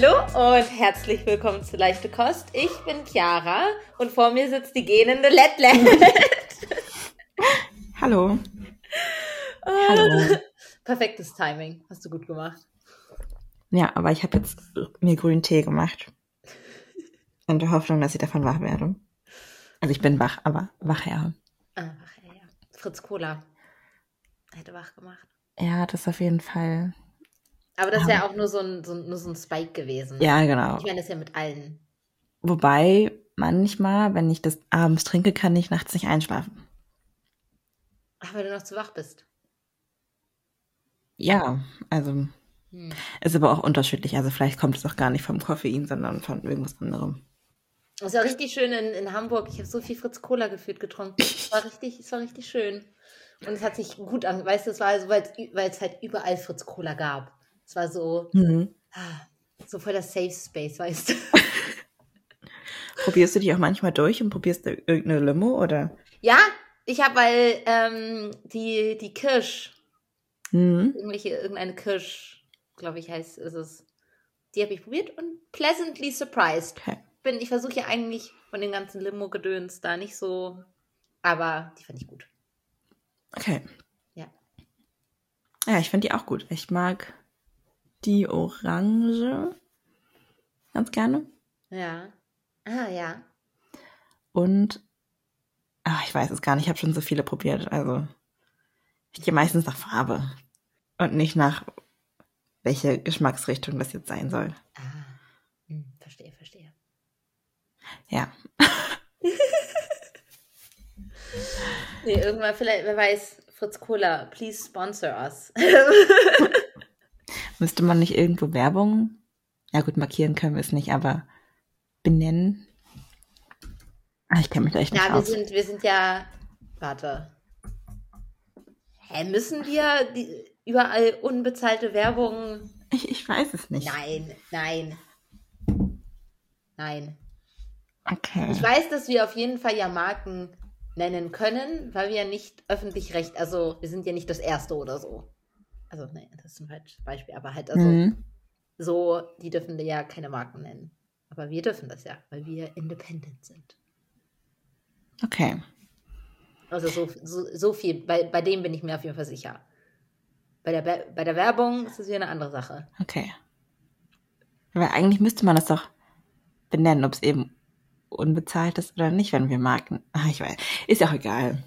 Hallo und herzlich willkommen zu Leichte Kost. Ich bin Chiara und vor mir sitzt die gähnende Letland. Hallo. Hallo. Perfektes Timing. Hast du gut gemacht. Ja, aber ich habe jetzt mir grünen Tee gemacht. In der Hoffnung, dass ich davon wach werde. Also ich bin wach, aber wachher. Ah, wach, ja, ja. Fritz Cola hätte wach gemacht. Ja, das auf jeden Fall. Aber das wäre auch nur so, ein, so, nur so ein Spike gewesen. Ja, genau. Ich meine, das ist ja mit allen. Wobei manchmal, wenn ich das abends trinke, kann ich nachts nicht einschlafen. Ach, weil du noch zu wach bist. Ja, also hm. ist aber auch unterschiedlich. Also vielleicht kommt es auch gar nicht vom Koffein, sondern von irgendwas anderem. Es war richtig schön in, in Hamburg. Ich habe so viel Fritz Cola gefühlt getrunken. Es war richtig, es war richtig schön. Und es hat sich gut an, weißt du, es war so, weil es halt überall Fritz Cola gab. Es war so, mhm. Ah, so voll das Safe Space, weißt du. Probierst du dich auch manchmal durch und probierst du irgendeine Limo oder? Ja, ich habe weil ähm, die, die Kirsch, mhm. irgendwelche, irgendeine Kirsch, glaube ich, heißt ist es. Die habe ich probiert und pleasantly surprised. Okay. Bin, ich versuche ja eigentlich von den ganzen Limo-Gedöns da nicht so, aber die fand ich gut. Okay. Ja. Ja, ich finde die auch gut. Ich mag die Orange ganz gerne. Ja. Ah, ja. Und ach, ich weiß es gar nicht, ich habe schon so viele probiert. Also ich gehe meistens nach Farbe und nicht nach welche Geschmacksrichtung das jetzt sein soll. Ah, hm, verstehe, verstehe. Ja. nee, irgendwann vielleicht, wer weiß, Fritz Cola, please sponsor us. Müsste man nicht irgendwo Werbung? Ja gut, markieren können wir es nicht, aber benennen. Ah, ich kenne mich da echt nicht Na, wir aus. sind, wir sind ja. Warte. Hä, müssen wir die, überall unbezahlte Werbung? Ich, ich weiß es nicht. Nein, nein. Nein. Okay. Ich weiß, dass wir auf jeden Fall ja Marken nennen können, weil wir ja nicht öffentlich recht, also wir sind ja nicht das erste oder so. Also, nee, das ist ein falsches Beispiel, aber halt, also, mhm. so, die dürfen ja keine Marken nennen. Aber wir dürfen das ja, weil wir independent sind. Okay. Also so, so, so viel, bei, bei dem bin ich mir auf jeden Fall sicher. Bei der, bei der Werbung ist es wieder eine andere Sache. Okay. Weil eigentlich müsste man das doch benennen, ob es eben unbezahlt ist oder nicht, wenn wir Marken. Ach, ich weiß. Ist ja auch egal.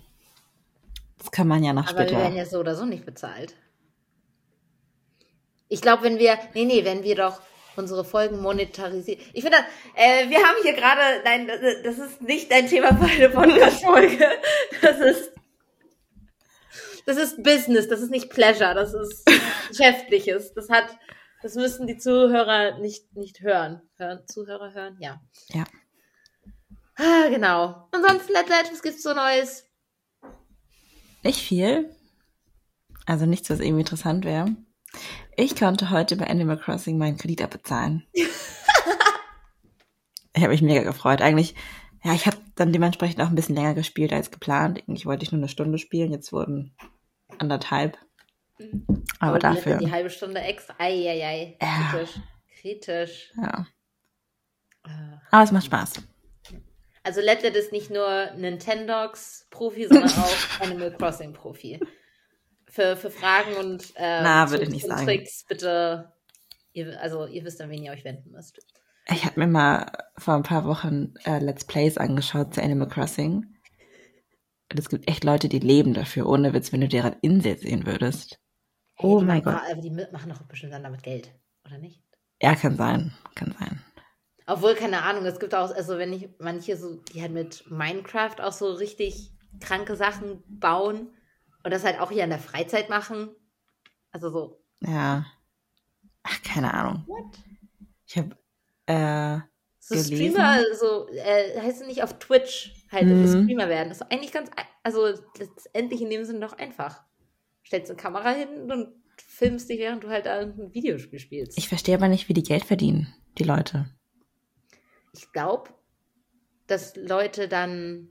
Das kann man ja noch Aber später. wir werden ja so oder so nicht bezahlt. Ich glaube, wenn wir, nee, nee, wenn wir doch unsere Folgen monetarisieren. Ich finde, äh, wir haben hier gerade, nein, das ist nicht ein Thema für eine Podcast-Folge. Das ist, das ist Business, das ist nicht Pleasure, das ist Geschäftliches. Das hat, das müssen die Zuhörer nicht, nicht hören. hören. Zuhörer hören? Ja. Ja. Ah, genau. Ansonsten, Let was gibt's so Neues? Nicht viel. Also nichts, was irgendwie interessant wäre. Ich konnte heute bei Animal Crossing meinen Kredit abbezahlen. ich habe mich mega gefreut. Eigentlich, ja, ich habe dann dementsprechend auch ein bisschen länger gespielt als geplant. Eigentlich wollte ich nur eine Stunde spielen, jetzt wurden anderthalb. Aber Und dafür. Die halbe Stunde extra. Eieiei. Ja. Kritisch. Kritisch. Ja. Aber es macht Spaß. Also Letlet ist nicht nur Nintendogs-Profi, sondern auch Animal Crossing-Profi für, für Fragen und, äh, Na, nicht sagen. Tricks bitte, ihr, also ihr wisst, an wen ihr euch wenden müsst. Ich habe mir mal vor ein paar Wochen äh, Let's Plays angeschaut zu Animal Crossing. Und es gibt echt Leute, die leben dafür, ohne Witz, wenn du deren Insel sehen würdest. Hey, oh mein Gott. Aber die machen doch bestimmt dann damit Geld, oder nicht? Ja, kann sein. Kann sein. Obwohl, keine Ahnung, es gibt auch, also wenn ich manche so, die halt mit Minecraft auch so richtig kranke Sachen bauen und das halt auch hier in der Freizeit machen. Also so. Ja. Ach, keine Ahnung. What? Ich habe äh, so gelesen. Streamer, also äh, heißt es nicht auf Twitch halt mhm. Streamer werden. Das ist eigentlich ganz, also letztendlich in dem Sinne doch einfach. Stellst eine Kamera hin und filmst dich, während du halt ein Videospiel spielst. Ich verstehe aber nicht, wie die Geld verdienen, die Leute. Ich glaube, dass Leute dann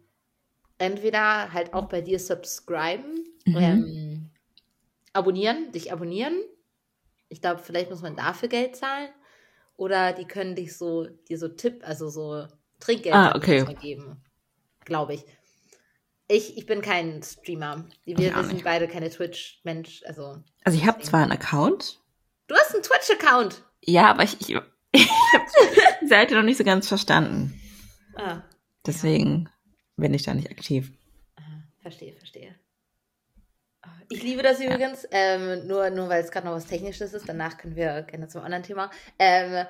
entweder halt auch bei dir subscriben, mhm. ähm, abonnieren, dich abonnieren. Ich glaube, vielleicht muss man dafür Geld zahlen. oder die können dich so, dir so Tipp, also so Trinkgeld Ah, okay. geben. Glaube ich. Ich, ich bin kein Streamer. Wir wir sind beide keine Twitch-Mensch. Also, Also ich habe zwar einen Account, du hast einen Twitch-Account. ja, aber ich, ich, ich habe die Seite noch nicht so ganz verstanden. Ah, Deswegen bin ich da nicht aktiv. verstehe, verstehe. Ich liebe das übrigens, ähm, nur, nur weil es gerade noch was Technisches ist. Danach können wir gerne zum anderen Thema. Ähm,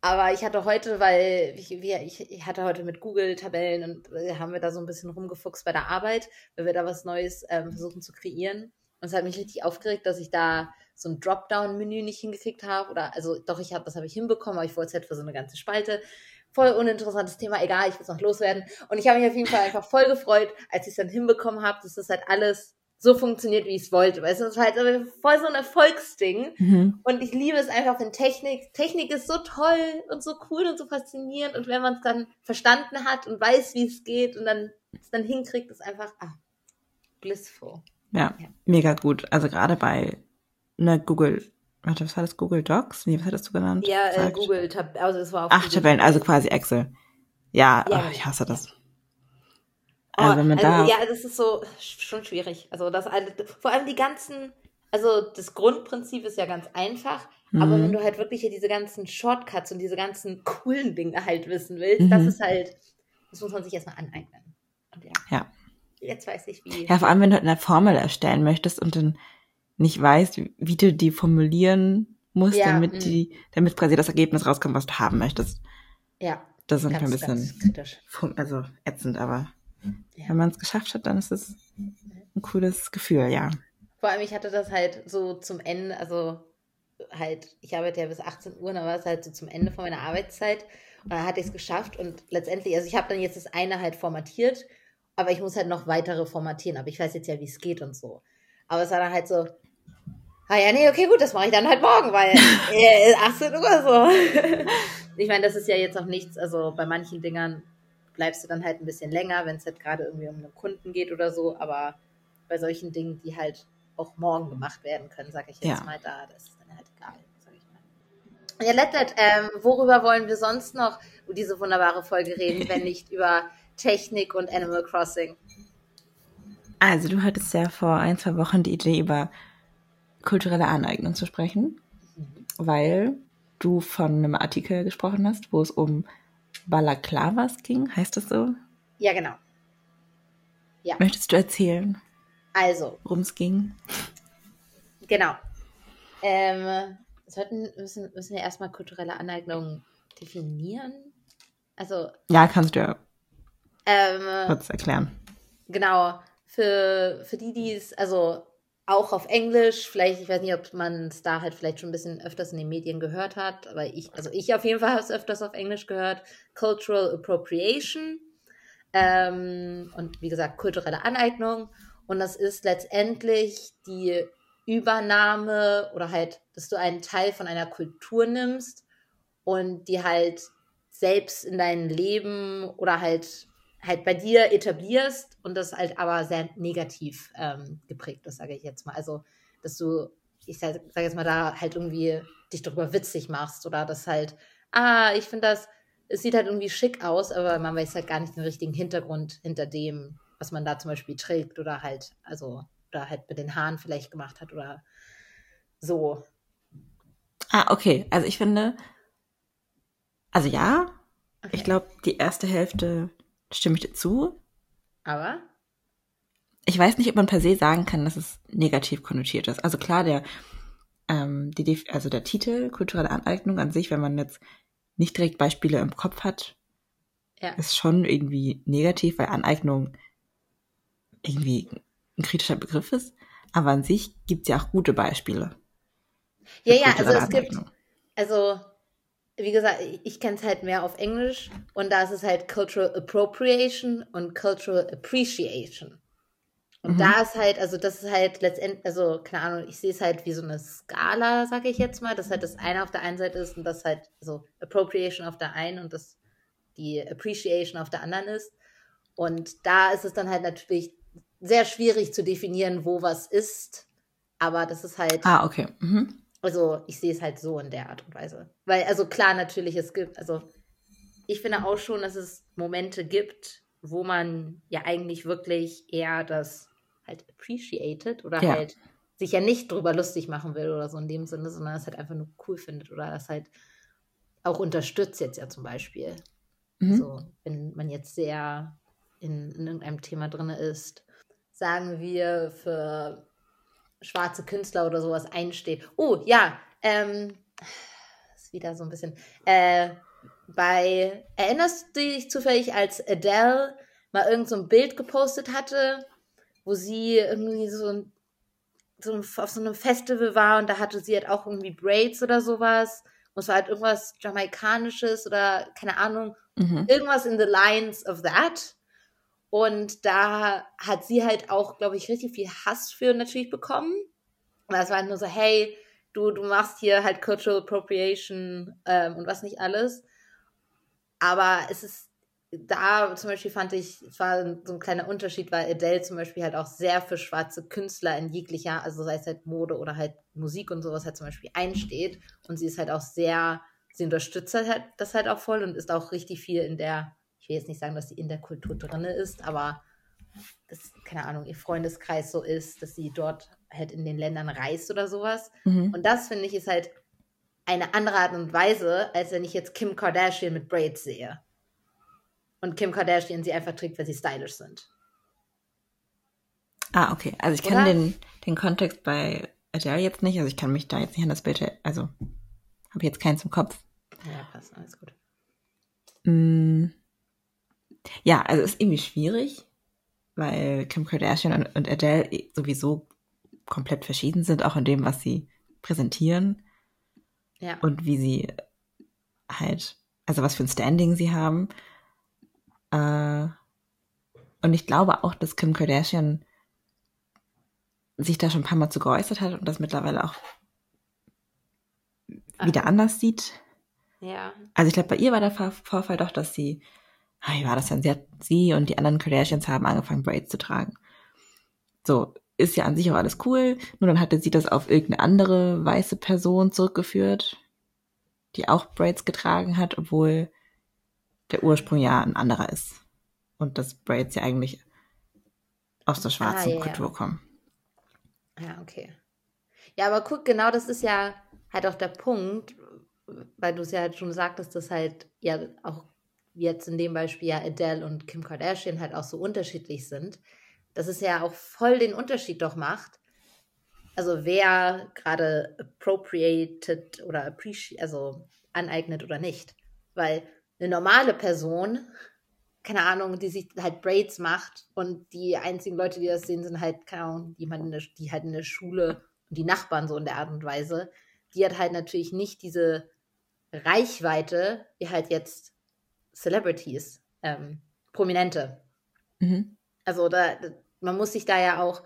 aber ich hatte heute, weil ich, ich, hatte heute mit Google Tabellen und äh, haben wir da so ein bisschen rumgefuchst bei der Arbeit, weil wir da was Neues ähm, versuchen zu kreieren. Und es hat mich richtig aufgeregt, dass ich da so ein Dropdown-Menü nicht hingekriegt habe. Oder also doch, ich habe, das habe ich hinbekommen, aber ich wollte es halt für so eine ganze Spalte. Voll uninteressantes Thema, egal, ich will es noch loswerden. Und ich habe mich auf jeden Fall einfach voll gefreut, als ich es dann hinbekommen habe, das halt alles so funktioniert, wie ich es wollte. Weil es ist halt voll so ein Erfolgsding. Mhm. Und ich liebe es einfach, wenn Technik, Technik ist so toll und so cool und so faszinierend. Und wenn man es dann verstanden hat und weiß, wie es geht und dann es dann hinkriegt, ist einfach ah, blissful. Ja, Ja. mega gut. Also gerade bei einer Google, warte, was war das? Google Docs? Nee, was hattest du genannt? Ja, äh? Google, Tab also es war auf Ach. Tabellen, also quasi Excel. Ja, Ja, oh, ich hasse das. Oh, Also wenn man da, ja, das ist so schon schwierig. Also das vor allem die ganzen, also das Grundprinzip ist ja ganz einfach, aber Mhm. wenn du halt wirklich hier diese ganzen Shortcuts und diese ganzen coolen Dinge halt wissen willst, das Mhm. ist halt, das muss man sich erstmal aneignen. Und ja, Ja. jetzt weiß ich wie. ja, vor allem wenn du eine Formel erstellen möchtest und dann nicht weißt, wie du die formulieren musst, Ja, damit mhm. die, damit quasi das Ergebnis rauskommt, was du haben möchtest. Ja, Das ist ein bisschen, kritisch. also ätzend, aber. Wenn man es geschafft hat, dann ist es ein cooles Gefühl, ja. Vor allem, ich hatte das halt so zum Ende, also halt, ich arbeite ja bis 18 Uhr, dann war es halt so zum Ende von meiner Arbeitszeit und dann hatte ich es geschafft und letztendlich, also ich habe dann jetzt das eine halt formatiert, aber ich muss halt noch weitere formatieren, aber ich weiß jetzt ja, wie es geht und so. Aber es war dann halt so, ah ja, nee, okay, gut, das mache ich dann halt morgen, weil äh, 18 Uhr so. ich meine, das ist ja jetzt auch nichts, also bei manchen Dingern bleibst du dann halt ein bisschen länger, wenn es halt gerade irgendwie um einen Kunden geht oder so, aber bei solchen Dingen, die halt auch morgen gemacht werden können, sage ich jetzt Ja. mal da, das ist dann halt egal, sag ich mal. Ja, Lettet, ähm, worüber wollen wir sonst noch diese wunderbare Folge reden, wenn nicht über Technik und Animal Crossing? Also du hattest ja vor ein, zwei Wochen die Idee über kulturelle Aneignung zu sprechen, weil du von einem Artikel gesprochen hast, wo es um Balaklavas ging, heißt das so? Ja, genau. Möchtest du erzählen, Also, worum es ging? genau. Ähm, sollten, müssen, müssen wir erstmal kulturelle Aneignung definieren? Also, Ja, kannst du ja ähm, kurz erklären. Genau, für, für die, die es, also auch auf Englisch, vielleicht, ich weiß nicht, ob man es da halt vielleicht schon ein bisschen öfters in den Medien gehört hat, aber ich, also ich auf jeden Fall habe es öfters auf Englisch gehört, Cultural Appropriation ähm, und wie gesagt, kulturelle Aneignung. Und das ist letztendlich die Übernahme oder halt, dass du einen Teil von einer Kultur nimmst und die halt selbst in dein Leben oder halt halt bei dir etablierst und das halt aber sehr negativ ähm, geprägt ist, sage ich jetzt mal. Also, dass du, ich sage sag jetzt mal, da halt irgendwie dich darüber witzig machst oder das halt, ah, ich finde das, es sieht halt irgendwie schick aus, aber man weiß halt gar nicht den richtigen Hintergrund hinter dem, was man da zum Beispiel trägt oder halt, also, oder halt mit den Haaren vielleicht gemacht hat oder so. Ah, okay. Also ich finde, also ja, Okay. ich glaube, die erste Hälfte stimme ich dir zu. Aber, Ich weiß nicht, ob man per se sagen kann, dass es negativ konnotiert ist. Also klar, der, ähm, die, also der Titel kulturelle Aneignung an sich, wenn man jetzt nicht direkt Beispiele im Kopf hat, ja. ist schon irgendwie negativ, weil Aneignung irgendwie ein kritischer Begriff ist. Aber an sich gibt es ja auch gute Beispiele. Ja, ja, also es gibt, also, wie gesagt, ich, kenne es halt mehr auf Englisch und da ist es halt Cultural Appropriation und Cultural Appreciation. Und Mhm. da ist halt, also das ist halt letztendlich, also keine Ahnung, ich sehe es halt wie so eine Skala, sage ich jetzt mal, dass halt das eine auf der einen Seite ist und das halt, also Appropriation auf der einen und das die Appreciation auf der anderen ist. Und da ist es dann halt natürlich sehr schwierig zu definieren, wo was ist. Aber das ist halt, Ah, okay. Mhm. Also ich sehe es halt so in der Art und Weise. Weil, also klar, natürlich, es gibt, also ich finde auch schon, dass es Momente gibt, wo man ja eigentlich wirklich eher das halt appreciated oder ja. halt sich ja nicht drüber lustig machen will oder so in dem Sinne, sondern es halt einfach nur cool findet oder das halt auch unterstützt jetzt ja zum Beispiel. Mhm. So, wenn man jetzt sehr in, in irgendeinem Thema drin ist, sagen wir für schwarze Künstler oder sowas einsteht. Oh, ja, ähm, ist wieder so ein bisschen, äh, bei, erinnerst du dich zufällig, als Adele mal irgend so ein Bild gepostet hatte, wo sie irgendwie so, ein, so auf so einem Festival war und da hatte sie halt auch irgendwie Braids oder sowas. Und es war halt irgendwas Jamaikanisches oder keine Ahnung, mhm. irgendwas in the lines of that. Und da hat sie halt auch, glaube ich, richtig viel Hass für natürlich bekommen. Das war halt nur so, hey, du, du machst hier halt Cultural Appropriation ähm, und was nicht alles. Aber es ist da zum Beispiel fand ich, es war so ein kleiner Unterschied, weil Adele zum Beispiel halt auch sehr für schwarze Künstler in jeglicher, also sei es halt Mode oder halt Musik und sowas halt zum Beispiel einsteht. Und sie ist halt auch sehr, sie unterstützt halt das halt auch voll und ist auch richtig viel in der ich will jetzt nicht sagen, dass sie in der Kultur drin ist, aber das, keine Ahnung, ihr Freundeskreis so ist, dass sie dort halt in den Ländern reist oder sowas. Mhm. Und das finde ich ist halt eine andere Art und Weise, als wenn ich jetzt Kim Kardashian mit Braids sehe. Und Kim Kardashian sie einfach trägt, weil sie stylisch sind. Ah, okay. Also ich kenne den, den Kontext bei Adele jetzt nicht, also ich kann mich da jetzt nicht an das Bild, also habe jetzt keinen zum Kopf. Ja, passt, alles gut. Mm, ja, also ist irgendwie schwierig, weil Kim Kardashian und, Adele sowieso komplett verschieden sind, auch in dem, was sie präsentieren. Ja. Und wie sie halt, also was für ein Standing sie haben. Äh, und ich glaube auch, dass Kim Kardashian sich da schon ein paar Mal zu geäußert hat und das mittlerweile auch wieder anders sieht. Ja. Also ich glaube, bei ihr war der Vorfall doch, dass sie wie war das denn? Sie, hat, sie und die anderen Kardashians haben angefangen, Braids zu tragen. So, ist ja an sich auch alles cool. Nur dann hatte sie das auf irgendeine andere weiße Person zurückgeführt, die auch Braids getragen hat, obwohl der Ursprung ja ein anderer ist. Und dass Braids ja eigentlich aus der schwarzen ah, ja, Kultur kommen. Ja, okay. Ja, aber guck, genau das ist ja halt auch der Punkt, weil du es ja halt schon sagtest, dass halt ja auch jetzt in dem Beispiel ja Adele und Kim Kardashian halt auch so unterschiedlich sind, dass es ja auch voll den Unterschied doch macht. Also wer gerade appropriated oder appreciate, also aneignet oder nicht. Weil eine normale Person, keine Ahnung, die sich halt Braids macht und die einzigen Leute, die das sehen, sind halt, keine Ahnung, jemand, der, die halt in der Schule und die Nachbarn so in der Art und Weise, die hat halt natürlich nicht diese Reichweite, wie halt jetzt Celebrities, ähm, Prominente. Mhm. Also da, man muss sich da ja auch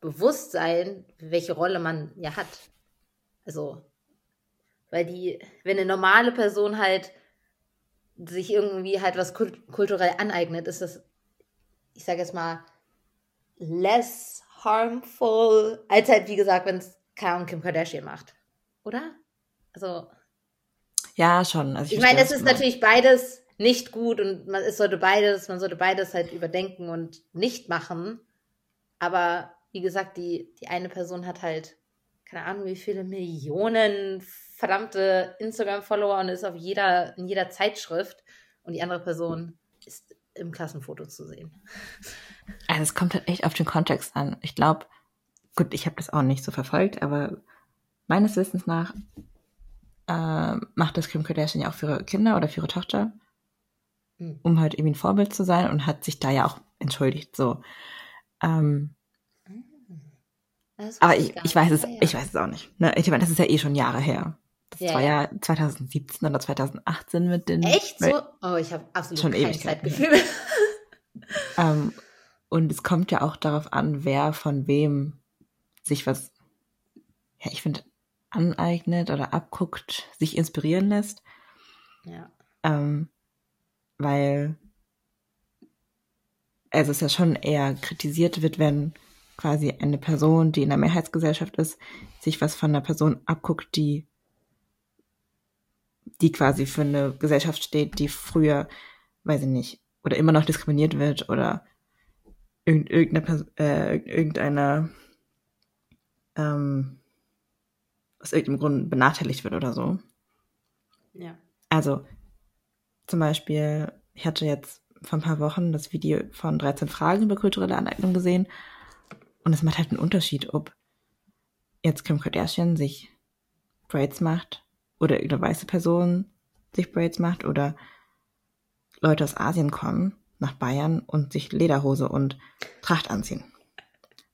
bewusst sein, welche Rolle man ja hat. Also, weil die, wenn eine normale Person halt sich irgendwie halt was kult kulturell aneignet, ist das, ich sage jetzt mal, less harmful, als halt, wie gesagt, wenn es Kim Kardashian macht. Oder? Also, ja, schon. Also ich, ich meine, es ist natürlich beides nicht gut und man, es sollte beides, man sollte beides halt überdenken und nicht machen. Aber wie gesagt, die, die eine Person hat halt, keine Ahnung, wie viele Millionen verdammte Instagram-Follower und ist auf jeder, in jeder Zeitschrift und die andere Person ist im Klassenfoto zu sehen. Also es kommt halt echt auf den Kontext an. Ich glaube, gut, ich habe das auch nicht so verfolgt, aber meines Wissens nach äh, macht das Kim Kardashian ja auch für ihre Kinder oder für ihre Tochter, mhm. um halt irgendwie ein Vorbild zu sein und hat sich da ja auch entschuldigt. So. Ähm, aber ich, ich weiß es, ich weiß es auch nicht. Ne? Ich meine, das ist ja eh schon Jahre her. Das ja, war ja 2017 oder 2018 mit den. Echt so? Oh, ich habe absolut schon kein Zeitgefühl. ähm, und es kommt ja auch darauf an, wer von wem sich was. Ja, ich finde, aneignet oder abguckt, sich inspirieren lässt. Ja. Ähm, weil also es ja schon eher kritisiert wird, wenn quasi eine Person, die in der Mehrheitsgesellschaft ist, sich was von einer Person abguckt, die, die quasi für eine Gesellschaft steht, die früher, weiß ich nicht, oder immer noch diskriminiert wird oder irgendeine, äh, irgendeine ähm, aus irgendeinem Grund benachteiligt wird oder so. Ja. Also zum Beispiel, ich hatte jetzt vor ein paar Wochen das Video von 13 Fragen über kulturelle Aneignung gesehen und es macht halt einen Unterschied, ob jetzt Kim Kardashian sich Braids macht oder irgendeine weiße Person sich Braids macht oder Leute aus Asien kommen nach Bayern und sich Lederhose und Tracht anziehen.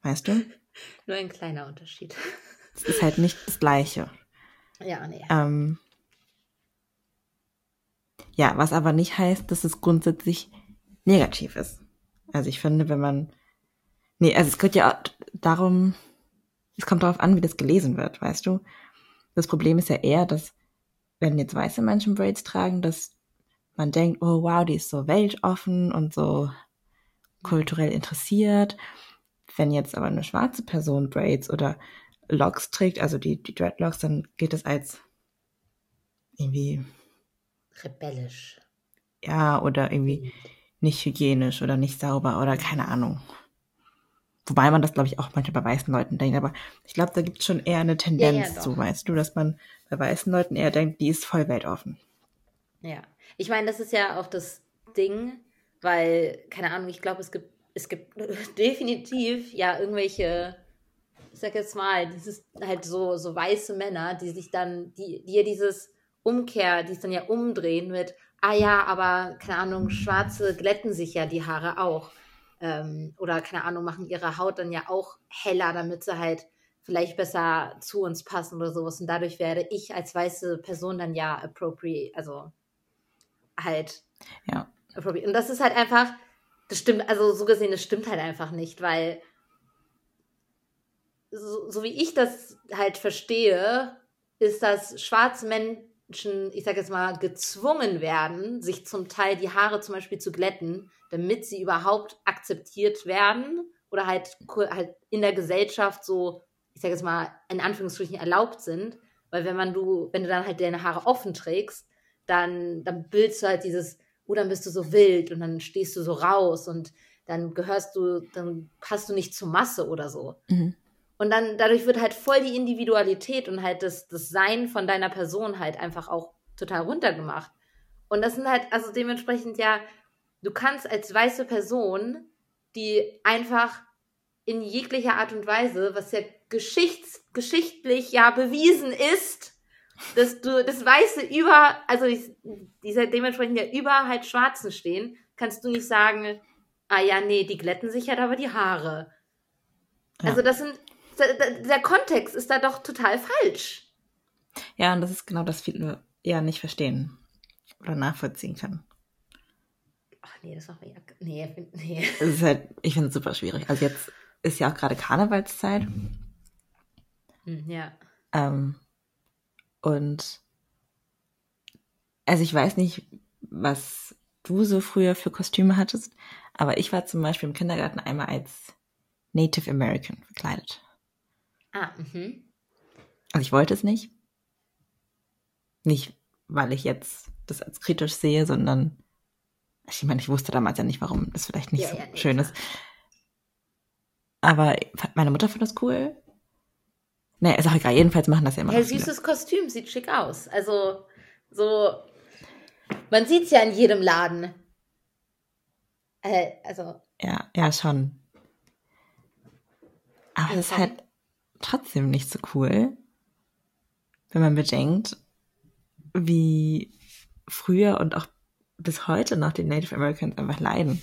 Weißt du? Nur ein kleiner Unterschied. Es ist halt nicht das Gleiche. Ja, nee. Ähm, ja, was aber nicht heißt, dass es grundsätzlich negativ ist. Also ich finde, wenn man, nee, also es geht ja darum, es kommt darauf an, wie das gelesen wird, weißt du? Das Problem ist ja eher, dass wenn jetzt weiße Menschen Braids tragen, dass man denkt, oh wow, die ist so weltoffen und so kulturell interessiert. Wenn jetzt aber eine schwarze Person Braids oder Locks trägt, also die, die Dreadlocks, dann geht es als irgendwie rebellisch. Ja, oder irgendwie nicht hygienisch oder nicht sauber oder keine Ahnung. Wobei man das, glaube ich, auch manchmal bei weißen Leuten denkt. Aber ich glaube, da gibt es schon eher eine Tendenz ja, ja, zu, weißt du, dass man bei weißen Leuten eher denkt, die ist voll weltoffen. Ja. Ich meine, das ist ja auch das Ding, weil, keine Ahnung, ich glaube, es gibt, es gibt definitiv ja irgendwelche, ich sag jetzt mal, dieses halt so, so weiße Männer, die sich dann, die, die ja dieses Umkehr, die es dann ja umdrehen mit, ah ja, aber keine Ahnung, Schwarze glätten sich ja die Haare auch. Ähm, oder keine Ahnung, machen ihre Haut dann ja auch heller, damit sie halt vielleicht besser zu uns passen oder sowas. Und dadurch werde ich als weiße Person dann ja appropriate, also halt. Ja. Appropriate. Und das ist halt einfach, das stimmt, also so gesehen, das stimmt halt einfach nicht, weil so, wie ich das halt verstehe, ist das schwarze Men Menschen, ich sage jetzt mal, gezwungen werden, sich zum Teil die Haare zum Beispiel zu glätten, damit sie überhaupt akzeptiert werden oder halt, halt in der Gesellschaft so, ich sage jetzt mal, in Anführungsstrichen erlaubt sind. Weil wenn man du, wenn du dann halt deine Haare offen trägst, dann, dann bildest du halt dieses, oh, dann bist du so wild und dann stehst du so raus und dann gehörst du, dann passt du nicht zur Masse oder so. Mhm. Und dann dadurch wird halt voll die Individualität und halt das, das Sein von deiner Person halt einfach auch total runtergemacht. Und das sind halt, also dementsprechend ja, du kannst als weiße Person, die einfach in jeglicher Art und Weise, was ja geschichts, geschichtlich ja bewiesen ist, dass du das Weiße über, also dieser dementsprechend ja über halt Schwarzen stehen, kannst du nicht sagen, ah ja, nee, die glätten sich ja aber die Haare. Ja. Also das sind der Kontext ist da doch total falsch. Ja, und das ist genau das, viele ja nicht verstehen oder nachvollziehen können. Ach nee, das war ja. Nee, nee. Es ist halt, ich finde es super schwierig. Also jetzt ist ja auch gerade Karnevalszeit. Hm, ja. Ähm, und also ich weiß nicht, was du so früher für Kostüme hattest, aber ich war zum Beispiel im Kindergarten einmal als Native American verkleidet. Ah, mhm. Also ich wollte es nicht. Nicht, weil ich jetzt das als kritisch sehe, sondern ich meine, ich wusste damals ja nicht, warum das vielleicht nicht ja, so ja, schön ist. Aber meine Mutter fand das cool. Nee, ist auch egal. Jedenfalls machen das ja immer. Ja, süßes Kostüm, sieht schick aus. Also, so. Man sieht es ja in jedem Laden. Äh, also. Ja, ja, schon. Aber es ist halt trotzdem nicht so cool, wenn man bedenkt, wie früher und auch bis heute noch die Native Americans einfach leiden.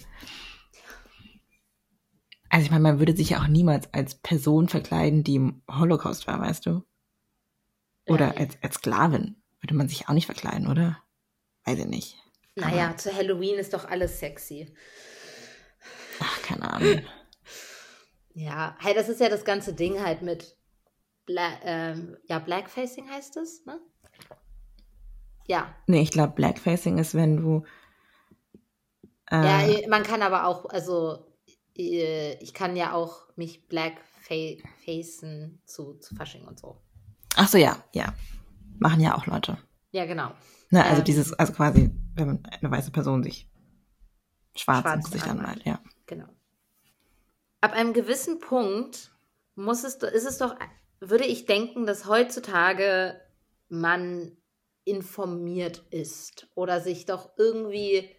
Also ich meine, man würde sich ja auch niemals als Person verkleiden, die im Holocaust war, weißt du? Oder. Als, als Sklavin würde man sich auch nicht verkleiden, oder? Weiß ich nicht. Naja, Aber, zu Halloween ist doch alles sexy. Ach, keine Ahnung. Ja, hey, das ist ja das ganze Ding halt mit Bla ähm, ja, Blackfacing heißt es, ne? Ja. Nee, ich glaube, Blackfacing ist, wenn du. Äh, ja, man kann aber auch, also ich kann ja auch mich blackfacen zu, zu Fasching und so. Ach so, ja, ja. Machen ja auch Leute. Ja, genau. Ne, also Ähm. dieses, also quasi, wenn man eine weiße Person sich schwarz, Schwarz anmalt. anmalt, ja. Genau. Ab einem gewissen Punkt muss es, ist es doch, würde ich denken, dass heutzutage man informiert ist oder sich doch irgendwie,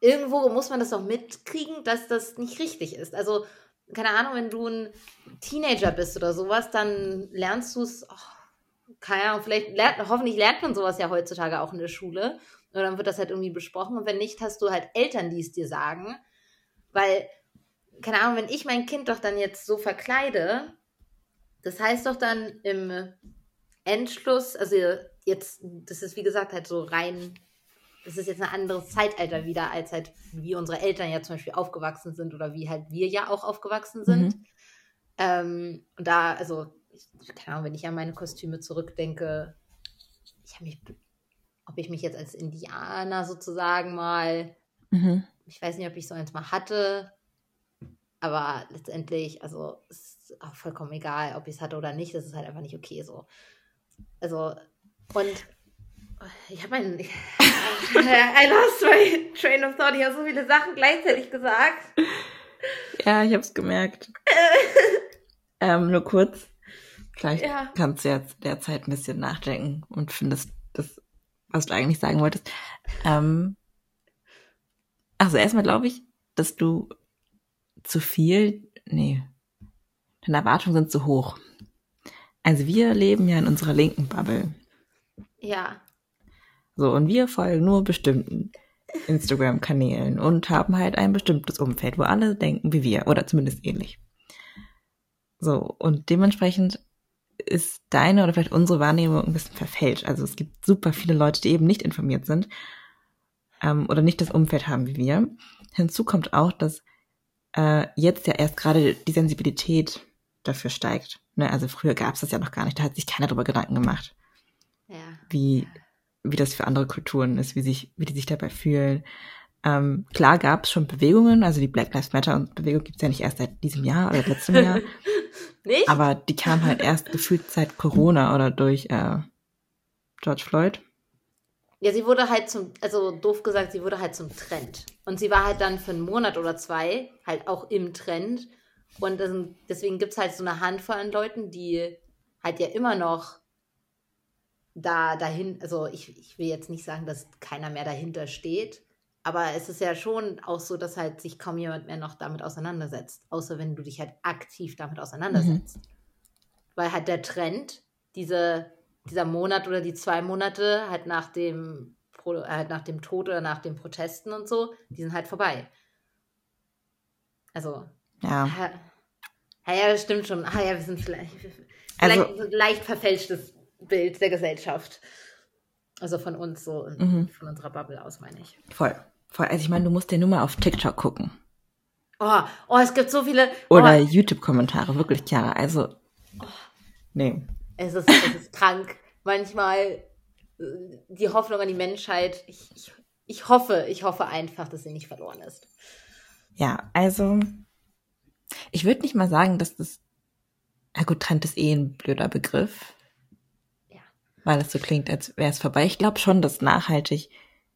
irgendwo muss man das doch mitkriegen, dass das nicht richtig ist. Also, keine Ahnung, wenn du ein Teenager bist oder sowas, dann lernst du es, keine Ahnung, vielleicht lernt, hoffentlich lernt man sowas ja heutzutage auch in der Schule. Und dann wird das halt irgendwie besprochen. Und wenn nicht, hast du halt Eltern, die es dir sagen. Weil, keine Ahnung, wenn ich mein Kind doch dann jetzt so verkleide, das heißt doch dann im Endschluss, also jetzt, das ist wie gesagt halt so rein, das ist jetzt ein anderes Zeitalter wieder, als halt wie unsere Eltern ja zum Beispiel aufgewachsen sind oder wie halt wir ja auch aufgewachsen sind. Ähm, und da, also, keine Ahnung, wenn ich an meine Kostüme zurückdenke, ich habe mich, ob ich mich jetzt als Indianer sozusagen mal Mhm. ich weiß nicht, ob ich so eins mal hatte, aber letztendlich, also es ist auch vollkommen egal, ob ich es hatte oder nicht, das ist halt einfach nicht okay so. Also, und ich habe einen. I lost my train of thought. Ich habe so viele Sachen gleichzeitig gesagt. Ja, ich hab's gemerkt. ähm, nur kurz. Vielleicht Ja. kannst du jetzt derzeit ein bisschen nachdenken und findest das, was du eigentlich sagen wolltest. Ähm, also erstmal glaube ich, dass du zu viel, nee, deine Erwartungen sind zu hoch. Also wir leben ja in unserer linken Bubble. Ja, So, und wir folgen nur bestimmten Instagram-Kanälen und haben halt ein bestimmtes Umfeld, wo alle denken wie wir oder zumindest ähnlich. So, und dementsprechend ist deine oder vielleicht unsere Wahrnehmung ein bisschen verfälscht. Also es gibt super viele Leute, die eben nicht informiert sind ähm, oder nicht das Umfeld haben wie wir. Hinzu kommt auch, dass äh, jetzt ja erst gerade die Sensibilität dafür steigt. Ne? Also früher gab es das ja noch gar nicht, da hat sich keiner darüber Gedanken gemacht ja. wie, wie das für andere Kulturen ist, wie sich, wie die sich dabei fühlen. Ähm, klar gab es schon Bewegungen, also die Black Lives Matter Bewegung gibt es ja nicht erst seit diesem Jahr oder letztem Jahr, Nicht? aber die kam halt erst gefühlt seit Corona oder durch äh, George Floyd. Ja, sie wurde halt zum, also doof gesagt, sie wurde halt zum Trend. Und sie war halt dann für einen Monat oder zwei halt auch im Trend. Und deswegen gibt es halt so eine Handvoll an Leuten, die halt ja immer noch da dahin, also ich, ich will jetzt nicht sagen, dass keiner mehr dahinter steht, aber es ist ja schon auch so, dass halt sich kaum jemand mehr noch damit auseinandersetzt, außer wenn du dich halt aktiv damit auseinandersetzt. Weil halt der Trend, diese, dieser Monat oder die zwei Monate halt nach dem, äh, halt nach dem Tod oder nach den Protesten und so, die sind halt vorbei. Also, Ja, ja, ja, ja, das stimmt schon. Ah ja, wir sind vielleicht, Also- vielleicht ein leicht verfälschtes Bild der Gesellschaft. Also von uns so, Mhm. von unserer Bubble aus, meine ich. voll. voll. Also ich meine, du musst ja nur mal auf TikTok gucken. Oh, oh, es gibt so viele. Oder oh, YouTube-Kommentare, wirklich, Chiara. Also, nee. Es, ist, es ist krank. Manchmal äh, die Hoffnung an die Menschheit. Ich, ich, ich hoffe, ich hoffe einfach, dass sie nicht verloren ist. Ja, also ich würde nicht mal sagen, dass das, na gut, Trend ist eh ein blöder Begriff, Ja. weil es so klingt, als wäre es vorbei. Ich glaube schon, dass nachhaltig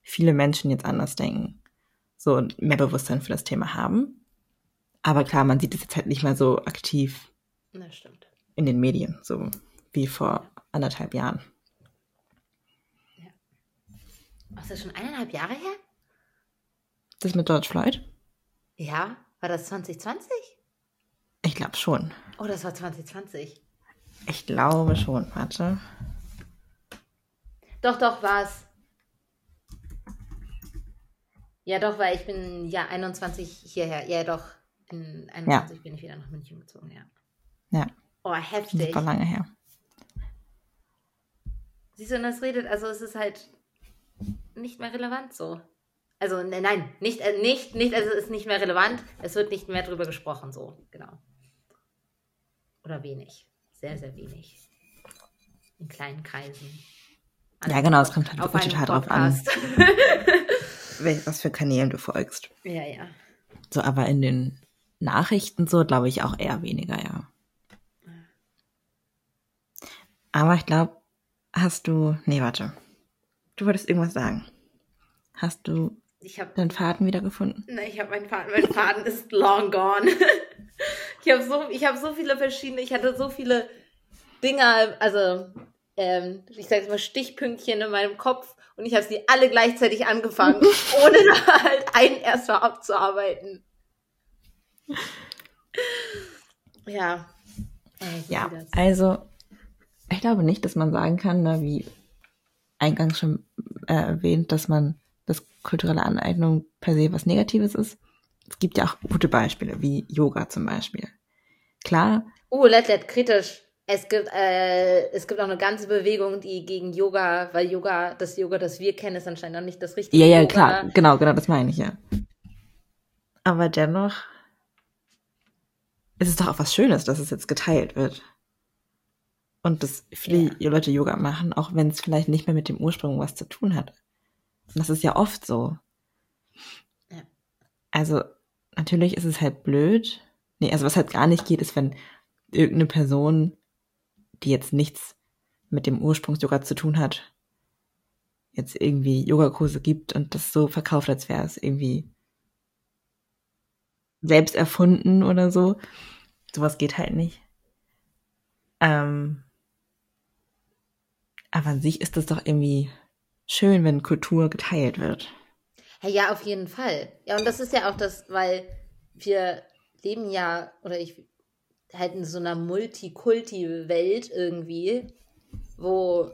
viele Menschen jetzt anders denken, so und mehr Bewusstsein für das Thema haben. Aber klar, man sieht es jetzt halt nicht mehr so aktiv Das stimmt. in den Medien, so wie vor anderthalb Jahren. Oh, ist das schon eineinhalb Jahre her? Das mit George Floyd? Ja, war das 2020? Ich glaube schon. Oh, das war 2020. Ich glaube schon. Warte. Doch, doch, war's. Ja, doch, weil ich bin ja 21 hierher. Ja, doch. In 21 bin ich wieder nach München gezogen, ja. Ja, Oh, heftig. super lange her. Siehst du, und das redet, also es ist halt nicht mehr relevant so. Also ne- nein, nicht, äh, nicht, nicht, also es ist nicht mehr relevant. Es wird nicht mehr drüber gesprochen, so, genau. Oder wenig. Sehr, sehr wenig. In kleinen Kreisen. Ja, genau, es kommt halt wirklich total drauf an. Was für Kanälen du folgst. ja, ja. So, aber in den Nachrichten so glaube ich auch eher weniger, ja. Aber ich glaube, hast du, nee, warte. Du wolltest irgendwas sagen. Hast du Ich habe deinen Faden wiedergefunden? Nein, ich habe meinen Faden. Mein Faden ist long gone. ich habe so, ich habe so viele verschiedene. Ich hatte so viele Dinger, also ähm, ich sage mal Stichpünktchen in meinem Kopf und ich habe sie alle gleichzeitig angefangen, ohne da halt einen erstmal abzuarbeiten. Ja. Also Ja, also ich glaube nicht, dass man sagen kann, ne, wie eingangs schon äh, erwähnt, dass man dass kulturelle Aneignung per se was Negatives ist. Es gibt ja auch gute Beispiele, wie Yoga zum Beispiel. Klar, Uh, let, let, kritisch. Es gibt, äh, es gibt auch eine ganze Bewegung, die gegen Yoga, weil Yoga, das Yoga, das wir kennen, ist anscheinend noch nicht das richtige ja, ja, Yoga. klar, genau, genau, das meine ich ja. Aber dennoch ist es doch auch was Schönes, dass es jetzt geteilt wird. Und dass viele Leute Yoga machen, auch wenn es vielleicht nicht mehr mit dem Ursprung was zu tun hat. Und das ist ja oft so. Ja. Also, natürlich ist es halt blöd. Nee, also was halt gar nicht geht, ist, wenn irgendeine Person, die jetzt nichts mit dem Ursprungs-Yoga zu tun hat, jetzt irgendwie Yogakurse gibt und das so verkauft, als wäre es irgendwie selbst erfunden oder so. Sowas geht halt nicht. Ähm, aber an sich ist das doch irgendwie schön, wenn Kultur geteilt wird. Ja, ja, auf jeden Fall. Ja, und das ist ja auch das, weil wir leben ja, oder ich halt in so einer Multikulti-Welt irgendwie, wo,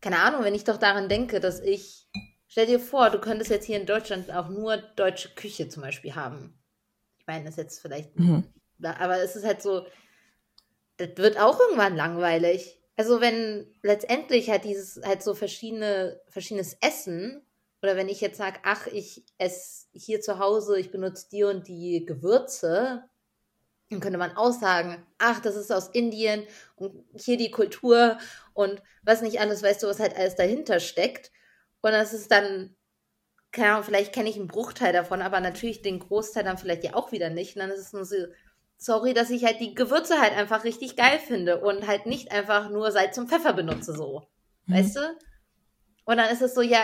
keine Ahnung, wenn ich doch daran denke, dass ich, stell dir vor, du könntest jetzt hier in Deutschland auch nur deutsche Küche zum Beispiel haben. Ich meine, das ist jetzt vielleicht, Mhm. aber es ist halt so, das wird auch irgendwann langweilig. Also wenn letztendlich halt dieses, halt so verschiedene, verschiedenes Essen, oder wenn ich jetzt sage, ach, ich esse hier zu Hause, ich benutze die und die Gewürze, dann könnte man auch sagen, ach, das ist aus Indien und hier die Kultur und was nicht alles, weißt du, was halt alles dahinter steckt. Und das ist dann, keine Ahnung, vielleicht kenne ich einen Bruchteil davon, aber natürlich den Großteil dann vielleicht ja auch wieder nicht. Und dann ist es nur so, sorry, dass ich halt die Gewürze halt einfach richtig geil finde und halt nicht einfach nur Salz und Pfeffer benutze, so. Mhm. Weißt du? Und dann ist es so, ja,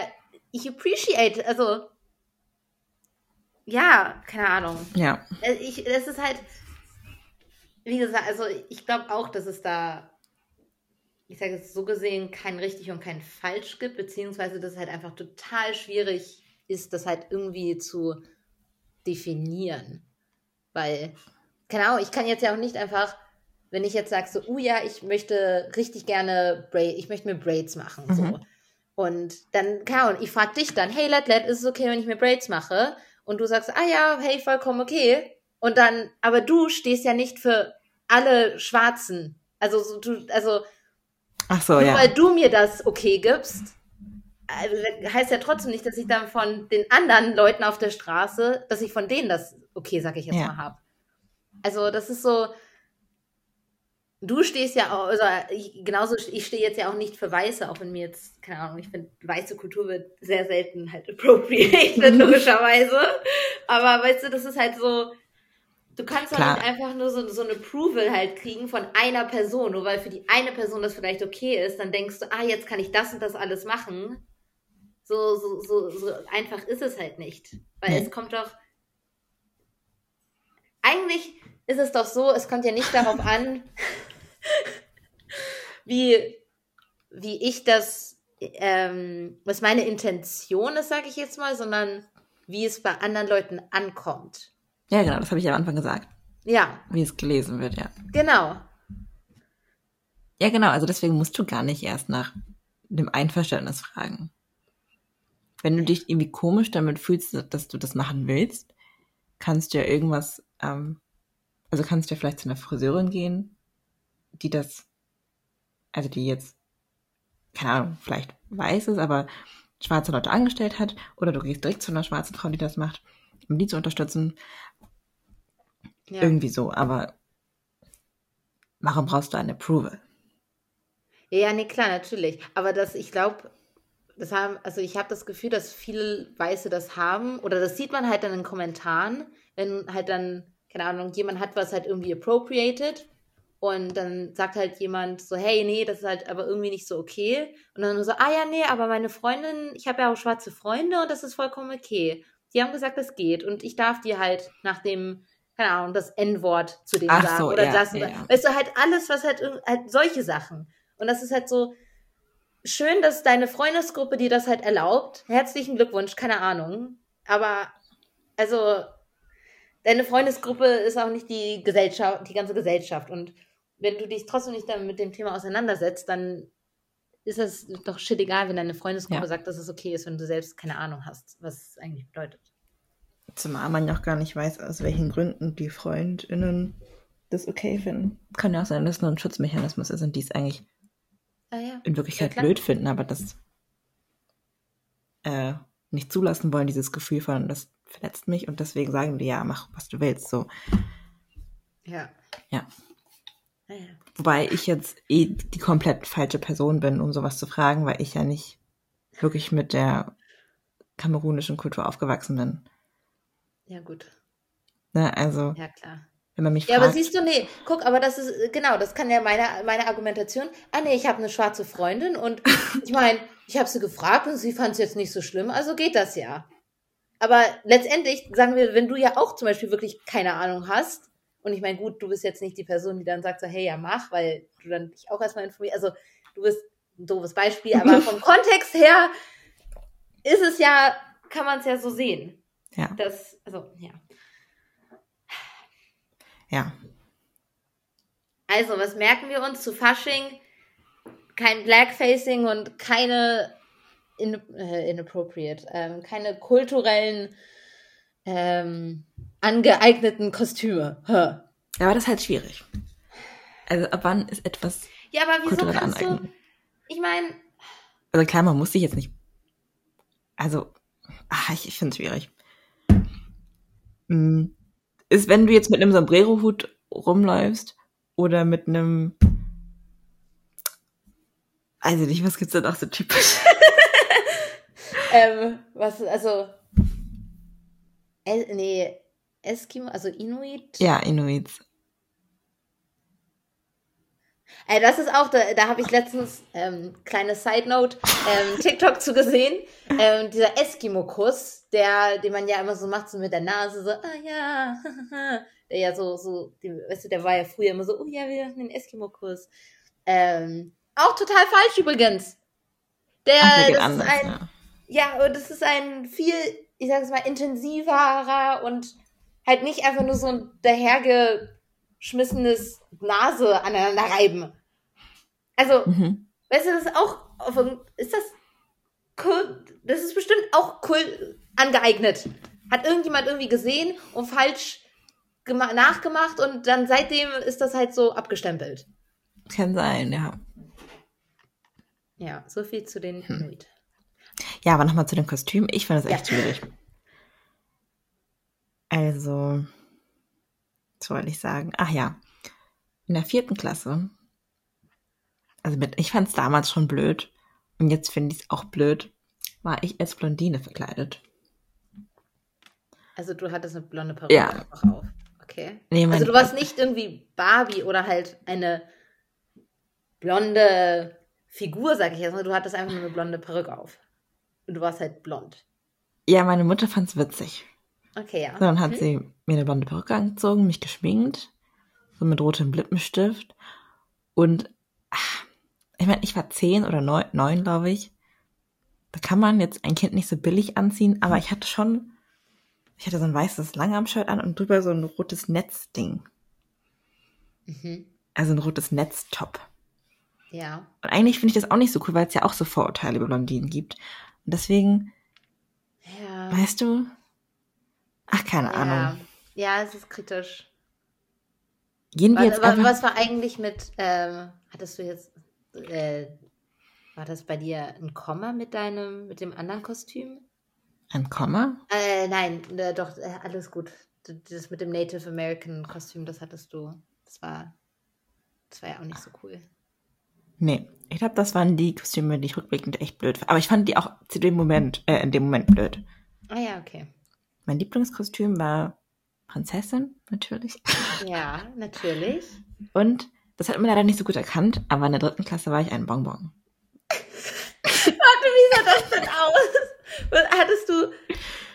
ich appreciate, also, ja, keine Ahnung. Ja. Äh, Ich, das ist halt, wie gesagt, also ich glaube auch, dass es da, ich sage es so gesehen, kein richtig und kein falsch gibt, beziehungsweise dass es halt einfach total schwierig ist, das halt irgendwie zu definieren. Weil, Ahnung, ich kann jetzt ja auch nicht einfach, wenn ich jetzt sage so, oh ja, ich möchte richtig gerne Braid, ich möchte mir Braids machen, so. Mhm. Und dann, keine Ahnung, ich frage dich dann, hey Letlet, ist es okay, wenn ich mir Braids mache? Und du sagst, ah ja, hey, vollkommen okay. Und dann, aber du stehst ja nicht für alle Schwarzen. Also, so, du, also, Ach so, nur ja. weil du mir das okay gibst, äh, heißt ja trotzdem nicht, dass ich dann von den anderen Leuten auf der Straße, dass ich von denen das okay, sag ich jetzt Ja. mal, habe. Also, das ist so, du stehst ja auch, also ich, genauso, ich stehe jetzt ja auch nicht für Weiße, auch wenn mir jetzt, keine Ahnung, ich finde, weiße Kultur wird sehr selten halt appropriated, logischerweise. Aber weißt du, das ist halt so, du kannst doch Klar. nicht einfach nur so, so ein Approval halt kriegen von einer Person, nur weil für die eine Person das vielleicht okay ist, dann denkst du, ah, jetzt kann ich das und das alles machen. So, so, so, so einfach ist es halt nicht. Weil Nee. es kommt doch. Eigentlich ist es doch so, es kommt ja nicht darauf an, wie, wie ich das, ähm, was meine Intention ist, sage ich jetzt mal, sondern wie es bei anderen Leuten ankommt. Ja, genau, das habe ich am Anfang gesagt. Ja, Wie es gelesen wird, ja. genau. Ja, genau, also deswegen musst du gar nicht erst nach dem Einverständnis fragen. Wenn du dich irgendwie komisch damit fühlst, dass du das machen willst, kannst du ja irgendwas, ähm, also kannst du ja vielleicht zu einer Friseurin gehen, die das, also die jetzt, keine Ahnung, vielleicht weiß es, aber schwarze Leute angestellt hat, oder du gehst direkt zu einer schwarzen Frau, die das macht, um die zu unterstützen, Ja. irgendwie so, aber warum brauchst du ein Approval? Ja, nee, klar, natürlich. Aber das, ich glaube, das haben, also ich habe das Gefühl, dass viele Weiße das haben, oder das sieht man halt dann in Kommentaren, wenn halt dann, keine Ahnung, jemand hat was halt irgendwie appropriated und dann sagt halt jemand so, hey, nee, das ist halt aber irgendwie nicht so okay. Und dann so, ah ja, nee, aber meine Freundin, ich habe ja auch schwarze Freunde und das ist vollkommen okay. Die haben gesagt, das geht. Und ich darf dir halt nach dem, keine Ahnung, das N-Wort zu denen Ach sagen. so, oder ja, das. ja, ja. Weißt du, halt alles, was halt, halt solche Sachen. Und das ist halt so schön, dass deine Freundesgruppe dir das halt erlaubt. Herzlichen Glückwunsch, keine Ahnung. Aber, also, deine Freundesgruppe ist auch nicht die Gesellschaft, die ganze Gesellschaft. Und wenn du dich trotzdem nicht damit mit dem Thema auseinandersetzt, dann ist es doch shit egal, wenn deine Freundesgruppe Ja. sagt, dass es okay ist, wenn du selbst keine Ahnung hast, was es eigentlich bedeutet. Zumal man ja auch gar nicht weiß, aus welchen Gründen die FreundInnen das okay finden. Kann ja auch sein, dass es nur ein Schutzmechanismus ist und die es eigentlich Ah ja. in Wirklichkeit Ja, blöd finden, aber das äh, nicht zulassen wollen, dieses Gefühl von, das verletzt mich und deswegen sagen die, ja, mach, was du willst. So. Ja. Ja. Ah ja. Wobei ich jetzt eh die komplett falsche Person bin, um sowas zu fragen, weil ich ja nicht wirklich mit der kamerunischen Kultur aufgewachsen bin. Ja, gut. Ne? Also, Ja, klar. wenn man mich Ja, aber fragt, siehst du, nee, guck, aber das ist, genau, das kann ja meine, meine Argumentation. Ah, nee, ich habe eine schwarze Freundin und ich meine, ich habe sie gefragt und sie fand es jetzt nicht so schlimm, also geht das ja. Aber letztendlich sagen wir, wenn du ja auch zum Beispiel wirklich keine Ahnung hast, und ich meine, gut, du bist jetzt nicht die Person, die dann sagt so, hey, ja, mach, weil du dann dich auch erstmal informierst. Also, du bist ein doofes Beispiel, aber vom Kontext her ist es ja, kann man es ja so sehen. ja, Das, also, ja. ja, Also, was merken wir uns zu Fasching? Kein Blackfacing und keine in, äh, inappropriate, ähm, keine kulturellen ähm, angeeigneten Kostüme. Ja, aber das ist halt schwierig. Also ab wann ist etwas Ja, aber wieso kannst du? Aneignung? Ich meine, Also klar, man muss sich jetzt nicht. Also, ach, ich, ich finde es schwierig. Mm, Ist, wenn du jetzt mit einem Sombrero-Hut rumläufst oder mit einem. Also nicht, was gibt's da noch so typisch? Ähm, was, also, El, nee, Eskimo, also Inuit. Ja, Inuits. Äh, das ist auch, da, da habe ich letztens, ähm, kleine Side Note, ähm, TikTok zu gesehen. Ähm, dieser Eskimo-Kuss, der, den man ja immer so macht, so mit der Nase, so, ah ja, der ja so, so, den, weißt du, der war ja früher immer so, oh ja, wir machen den Eskimo-Kuss. Ähm, auch total falsch übrigens. Der, Ach, der das anders, ist ein, ja. Ja, und das ist ein viel, ich sag es mal, intensiverer und halt nicht einfach nur so ein dahergeschmissenes Nase aneinander reiben. Also, Mhm. weißt du, das ist auch, ist das das ist bestimmt auch cool angeeignet. Hat irgendjemand irgendwie gesehen und falsch gema- nachgemacht und dann seitdem ist das halt so abgestempelt. Kann sein, ja. Ja, so viel zu den Inuit. Ja, aber nochmal zu dem Kostüm. Ich finde das echt Ja. schwierig. Also, was soll ich sagen? Ach ja, in der vierten Klasse, also mit, ich fand es damals schon blöd und jetzt finde ich es auch blöd, war ich als Blondine verkleidet. Also du hattest eine blonde Perücke Ja. einfach auf. Okay. Nee, Also du warst nicht irgendwie Barbie oder halt eine blonde Figur, sag ich jetzt mal. Du hattest einfach nur eine blonde Perücke auf. Und du warst halt blond. Ja, meine Mutter fand es witzig. Okay, ja. Dann hat Mhm. sie mir eine blonde Perücke angezogen, mich geschminkt, so mit rotem Lippenstift. Und ach, ich meine, ich war zehn oder neun, neun glaube ich. Da kann man jetzt ein Kind nicht so billig anziehen, aber ich hatte schon, ich hatte so ein weißes Langarm-Shirt an und drüber so ein rotes Netzding. Mhm. Also ein rotes Netztop. Ja. Und eigentlich finde ich das auch nicht so cool, weil es ja auch so Vorurteile über Blondinen gibt. Und deswegen, Ja. weißt du, ach, keine ja. Ahnung. Ja, es ist kritisch. Gehen wir Was, jetzt einfach, was war eigentlich mit, ähm, hattest du jetzt, äh, war das bei dir ein Komma mit deinem, mit dem anderen Kostüm? ein Komma? Äh, nein, äh, doch, äh, alles gut. Das mit dem Native American Kostüm, das hattest du. Das war, das war ja auch nicht so cool. Nee. Ich glaube, das waren die Kostüme, die ich rückblickend echt blöd fand. Aber ich fand die auch zu dem Moment, äh, in dem Moment blöd. Ah ja, okay. Mein Lieblingskostüm war Prinzessin, natürlich. Ja, natürlich. Und das hat man leider nicht so gut erkannt, aber in der dritten Klasse war ich ein Bonbon. Warte, wie sah das denn aus? Hattest du.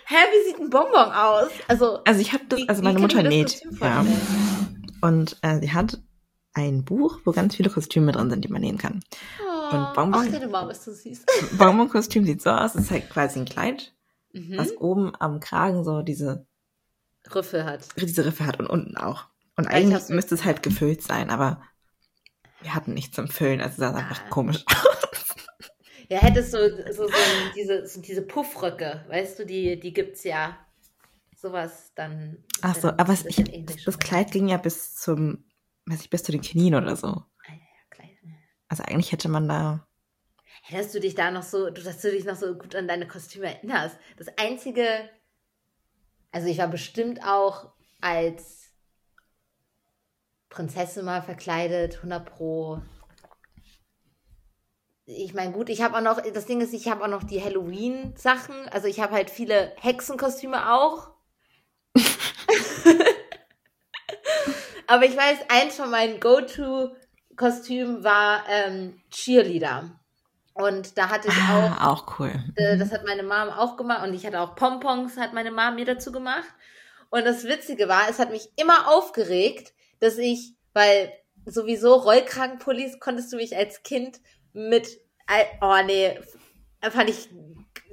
Hä, wie sieht ein Bonbon aus? Also, Also ich habe das, also meine Mutter näht. Ja. Und äh, sie hat ein Buch, wo ganz viele Kostüme drin sind, die man nähen kann. oh, Und Bonbon- Ach, deine Mama ist so süß. Bonbon-Kostüm sieht so aus, es ist halt quasi ein Kleid, Mhm. was oben am Kragen so diese, Rüffel hat. diese Riffe hat und unten auch. Und Ja, ich eigentlich müsste es halt gefüllt sein, aber wir hatten nichts zum Füllen, also sah es einfach Ah. komisch aus. Ja, hättest du so, so ein- diese, so diese Puffröcke, weißt du, die, die gibt's ja. Sowas dann. Ach so, dann aber es, ich, das. Kleid ging ja bis zum, weiß ich, bis zu den Knien oder so. Ah. Also eigentlich hätte man da, dass du dich da noch so, dass du dich noch so gut an deine Kostüme erinnerst. Das einzige, also ich war bestimmt auch als Prinzessin mal verkleidet, 100 pro. Ich meine, gut, ich habe auch noch, das Ding ist, ich habe auch noch die Halloween-Sachen. Also ich habe halt viele Hexenkostüme auch. Aber ich weiß, eins von meinen Go-To-Kostümen war ähm, Cheerleader. Und da hatte ich auch ah, auch cool. äh, Das hat meine Mom auch gemacht und ich hatte auch Pompons, hat meine Mom mir dazu gemacht. Und das Witzige war, es hat mich immer aufgeregt, dass ich, weil sowieso Rollkragenpullis konntest du mich als Kind mit, oh nee, fand ich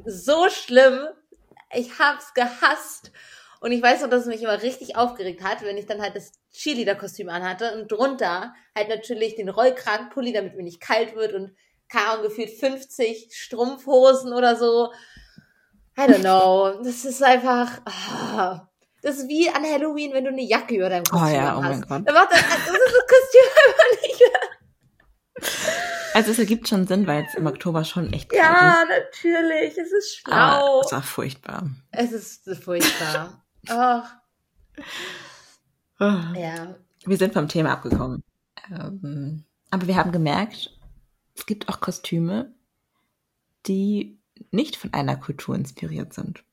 so schlimm. Ich hab's gehasst. Und ich weiß noch, dass es mich immer richtig aufgeregt hat, wenn ich dann halt das Cheerleader-Kostüm anhatte und drunter halt natürlich den Rollkragenpulli, damit mir nicht kalt wird und Ahnung, gefühlt 50 Strumpfhosen oder so. I don't know. Das ist einfach. ah. das ist wie an Halloween, wenn du eine Jacke über deinem Kostüm Oh ja, oh hast. mein Gott. Da macht das, das ist das Kostüm einfach nicht mehr. Also es ergibt schon Sinn, weil es im Oktober schon echt kalt Ja, natürlich. Es ist ist. schlau. Aber es war furchtbar. es ist furchtbar. Ach, Ah. Ja. Wir sind vom Thema abgekommen. Ähm, aber wir haben gemerkt, es gibt auch Kostüme, die nicht von einer Kultur inspiriert sind.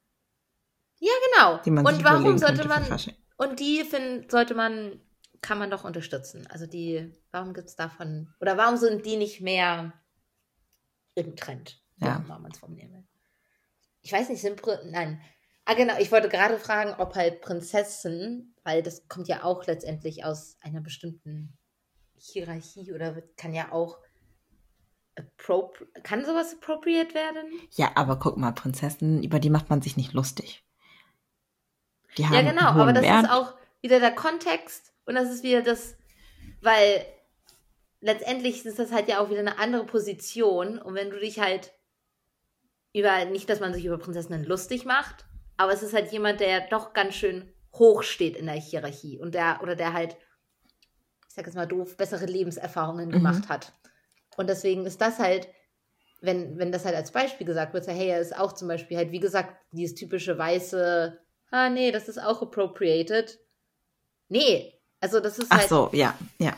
Ja, genau. Die man sich und warum überlegen sollte man, und die find, sollte man, kann man doch unterstützen. Also die, warum gibt's davon, oder warum sind die nicht mehr im Trend? Ja. Wie man es formulieren will. Ich weiß nicht, sind, nein. Ah, genau, ich wollte gerade fragen, ob halt Prinzessin, weil das kommt ja auch letztendlich aus einer bestimmten Hierarchie oder kann ja auch kann sowas appropriate werden? Ja, aber guck mal, Prinzessinnen, über die macht man sich nicht lustig. Die haben Ja, genau, aber das Wert. ist auch wieder der Kontext und das ist wieder das, weil letztendlich ist das halt ja auch wieder eine andere Position und wenn du dich halt über, nicht, dass man sich über Prinzessinnen lustig macht, aber es ist halt jemand, der doch ganz schön hoch steht in der Hierarchie und der, oder der halt, ich sag jetzt mal doof, bessere Lebenserfahrungen Mhm. gemacht hat. Und deswegen ist das halt, wenn, wenn das halt als Beispiel gesagt wird, so, hey, er ist auch zum Beispiel halt, wie gesagt, dieses typische weiße, ah, nee, das ist auch appropriated. Nee, also das ist Ach halt, so, ja, ja.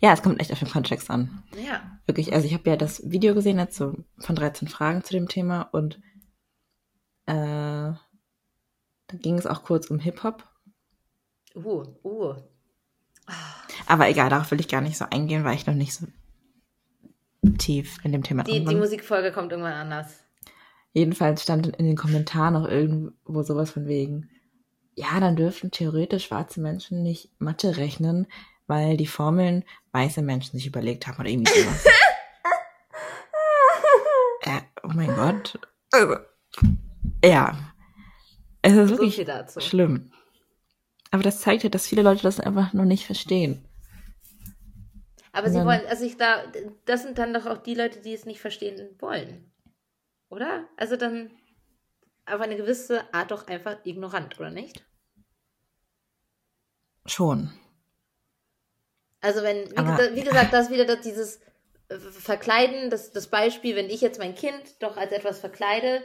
Ja, es kommt echt auf den Kontext an. ja, Wirklich, also ich habe ja das Video gesehen jetzt so von 13 Fragen zu dem Thema und äh, da ging es auch kurz um Hip-Hop. uh, uh. Aber egal, darauf will ich gar nicht so eingehen, weil ich noch nicht so tief in dem Thema Die, drin die bin. Musikfolge kommt irgendwann anders. Jedenfalls stand in den Kommentaren noch irgendwo sowas von wegen, ja, dann dürften theoretisch schwarze Menschen nicht Mathe rechnen, weil die Formeln weiße Menschen sich überlegt haben oder irgendwie sowas. äh, oh mein Gott. Also, ja. Es ist So wirklich schlimm. Aber das zeigt ja, dass viele Leute das einfach noch nicht verstehen. Aber sie wollen, also ich da, das sind dann doch auch die Leute, die es nicht verstehen wollen. Oder? Also dann auf eine gewisse Art doch einfach ignorant, oder nicht? Schon. Also wenn, wie, Aber- gesa- wie gesagt, das wieder das, dieses äh, Verkleiden, das, das Beispiel, wenn ich jetzt mein Kind doch als etwas verkleide,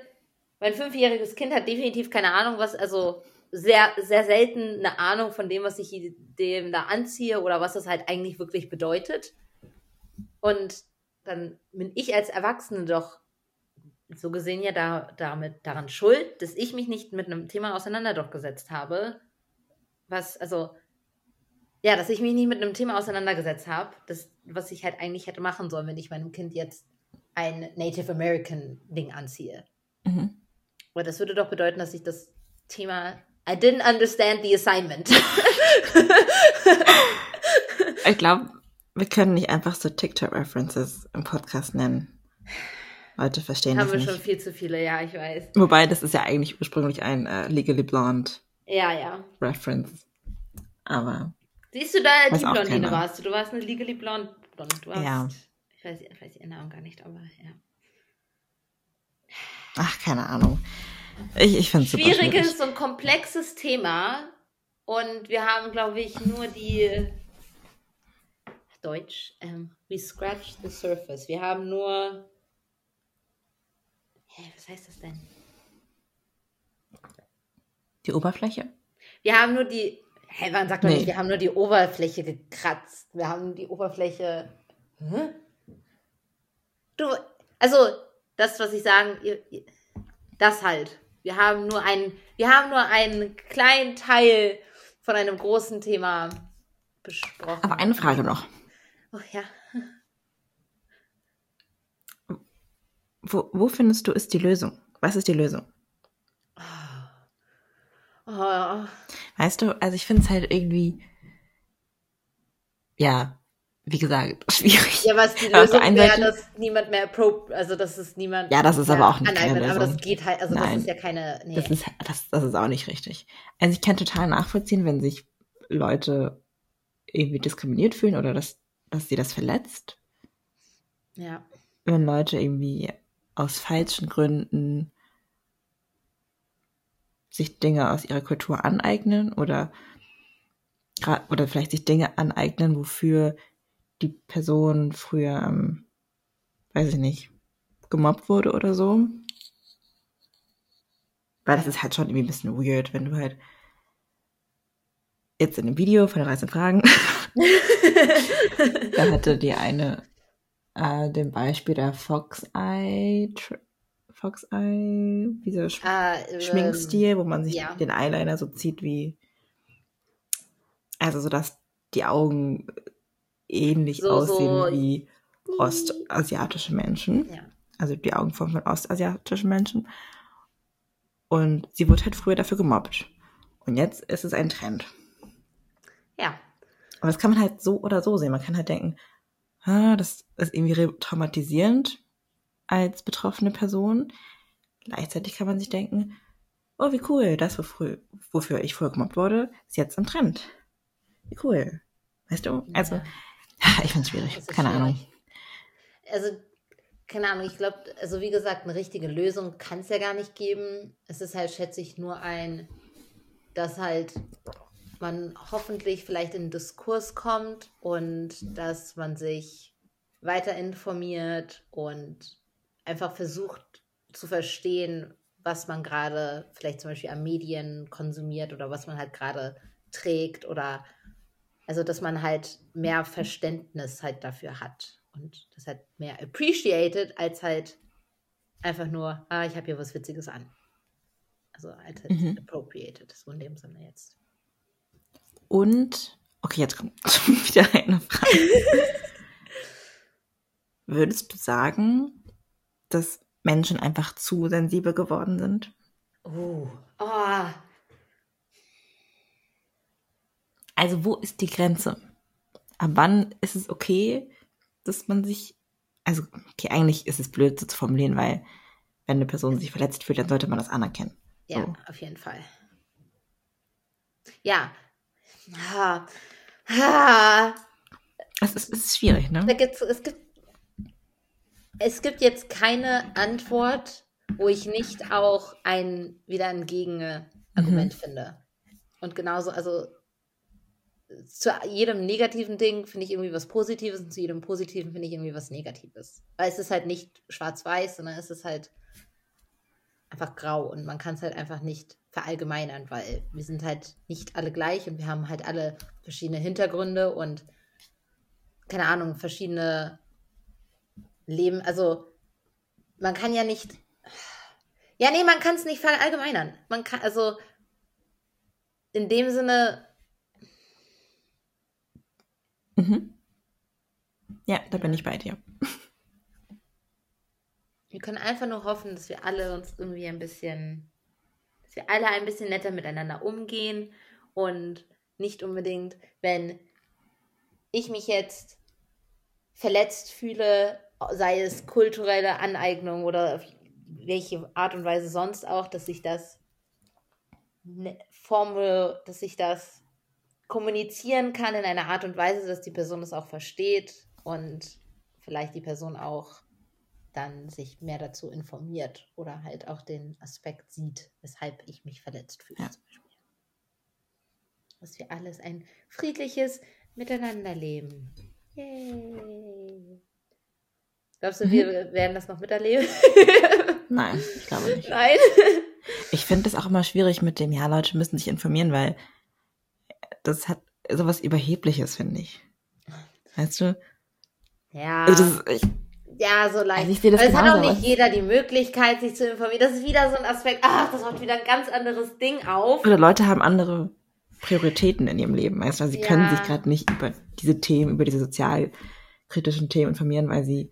mein fünfjähriges Kind hat definitiv keine Ahnung, was, also sehr, sehr selten eine Ahnung von dem, was ich dem da anziehe oder was das halt eigentlich wirklich bedeutet. Und dann bin ich als Erwachsene doch so gesehen ja da, damit daran schuld, dass ich mich nicht mit einem Thema auseinandergesetzt habe, was, also, ja, dass ich mich nicht mit einem Thema auseinandergesetzt habe, das, was ich halt eigentlich hätte machen sollen, wenn ich meinem Kind jetzt ein Native American Ding anziehe. Mhm. Aber das würde doch bedeuten, dass ich das Thema I didn't understand the assignment. ich glaube, wir können nicht einfach so TikTok-References im Podcast nennen. Leute verstehen Haben das nicht. Haben wir schon viel zu viele, ja, ich weiß. Wobei, das ist ja eigentlich ursprünglich ein äh, Legally Blonde ja, ja. Reference. Aber. Siehst du da, die Blondine warst du. Du warst eine Legally Blonde. Du warst, ja. Ich weiß, ich weiß ihren Namen gar nicht, aber ja. Ach, keine Ahnung. Ich, ich finde es Schwieriges und komplexes Thema. Und wir haben, glaube ich, nur die Deutsch. Ähm, we scratch the surface. Wir haben nur Hä, was heißt das denn? Die Oberfläche? Wir haben nur die. Hä, man sagt doch nee. nicht, wir haben nur die Oberfläche gekratzt. Wir haben die Oberfläche. Hä? Du, also, das, was ich sagen, das halt. Wir haben nur einen, wir haben nur einen kleinen Teil von einem großen Thema besprochen. Aber eine Frage noch. Oh ja. Wo, wo findest du ist die Lösung? Was ist die Lösung? Oh. Weißt du, also ich finde es halt irgendwie, ja, wie gesagt, schwierig. Ja, was die Lösung wäre, dass niemand mehr pro, also das ist niemand. Ja, das ist aber auch nicht keine Lösung. Aber das geht halt, also Nein, das ist ja keine. Nee. Das ist, das, das ist auch nicht richtig. Also ich kann total nachvollziehen, wenn sich Leute irgendwie diskriminiert fühlen oder dass, dass sie das verletzt. Ja. Wenn Leute irgendwie aus falschen Gründen sich Dinge aus ihrer Kultur aneignen oder, oder vielleicht sich Dinge aneignen, wofür die Person früher, ähm, weiß ich nicht, gemobbt wurde oder so. Weil das ist halt schon irgendwie ein bisschen weird, wenn du halt jetzt in einem Video von den 13 Fragen, da hatte die eine äh, dem Beispiel der Fox Eye, Fox Eye, dieser Sch ähm, Schminkstil, wo man sich ja. den Eyeliner so zieht wie, also so, dass die Augen ähnlich so, aussehen so wie ostasiatische Menschen. Ja. Also die Augenform von ostasiatischen Menschen. Und sie wurde halt früher dafür gemobbt. Und jetzt ist es ein Trend. Ja. Aber das kann man halt so oder so sehen. Man kann halt denken, ah, das ist irgendwie traumatisierend als betroffene Person. Gleichzeitig kann man sich denken, oh, wie cool, das, wofür, wofür ich früher gemobbt wurde, ist jetzt am Trend. Wie cool. Weißt du? Also, ja. ich finde es schwierig. Keine schwierig. Ahnung. Also, keine Ahnung, ich glaube, also wie gesagt, eine richtige Lösung kann es ja gar nicht geben. Es ist halt, schätze ich, nur ein, dass halt man hoffentlich vielleicht in den Diskurs kommt und dass man sich weiter informiert und einfach versucht zu verstehen, was man gerade vielleicht zum Beispiel an Medien konsumiert oder was man halt gerade trägt oder also dass man halt mehr Verständnis halt dafür hat und das halt mehr appreciated als halt einfach nur, ah, ich habe hier was Witziges an. Also als halt mhm. appropriated, so in dem Sinne jetzt. Und, okay, jetzt kommt wieder eine Frage. Würdest du sagen, dass Menschen einfach zu sensibel geworden sind? Oh. oh. Also wo ist die Grenze? Ab wann ist es okay, dass man sich, also okay, eigentlich ist es blöd so zu formulieren, weil wenn eine Person sich verletzt fühlt, dann sollte man das anerkennen. Ja, so. auf jeden Fall. Ja, Ha. Ha. Es ist, es ist schwierig, ne? Es, gibt, es gibt jetzt keine Antwort, wo ich nicht auch ein, wieder ein Gegenargument mhm. finde. Und genauso, also zu jedem negativen Ding finde ich irgendwie was Positives und zu jedem Positiven finde ich irgendwie was Negatives. Weil es ist halt nicht schwarz-weiß, sondern es ist halt einfach grau und man kann es halt einfach nicht verallgemeinern, weil wir sind halt nicht alle gleich und wir haben halt alle verschiedene Hintergründe und keine Ahnung, verschiedene Leben, also man kann ja nicht. Ja, nee, man kann es nicht verallgemeinern. Man kann, also in dem Sinne. Mhm. Ja, da bin ich bei dir. Wir können einfach nur hoffen, dass wir alle uns irgendwie ein bisschen, dass wir alle ein bisschen netter miteinander umgehen und nicht unbedingt, wenn ich mich jetzt verletzt fühle, sei es kulturelle Aneignung oder welche Art und Weise sonst auch, dass ich das ne, formel, dass ich das kommunizieren kann in einer Art und Weise, dass die Person es auch versteht und vielleicht die Person auch dann sich mehr dazu informiert oder halt auch den Aspekt sieht, weshalb ich mich verletzt fühle. Ja. Dass wir alles ein friedliches Miteinanderleben. Yay. Glaubst du, wir mhm. werden das noch miterleben? Nein, ich glaube nicht. Nein. Ich finde es auch immer schwierig mit dem, ja, Leute müssen sich informieren, weil das hat sowas Überhebliches, finde ich. Weißt du? Ja. Also das, ich, ja, so leicht. Also ich sehe das Weil es hat auch nicht jeder die Möglichkeit, sich zu informieren. Das ist wieder so ein Aspekt, ach, das macht wieder ein ganz anderes Ding auf. Oder Leute haben andere Prioritäten in ihrem Leben. Weißt du, sie ja. können sich gerade nicht über diese Themen, über diese sozialkritischen Themen informieren, weil sie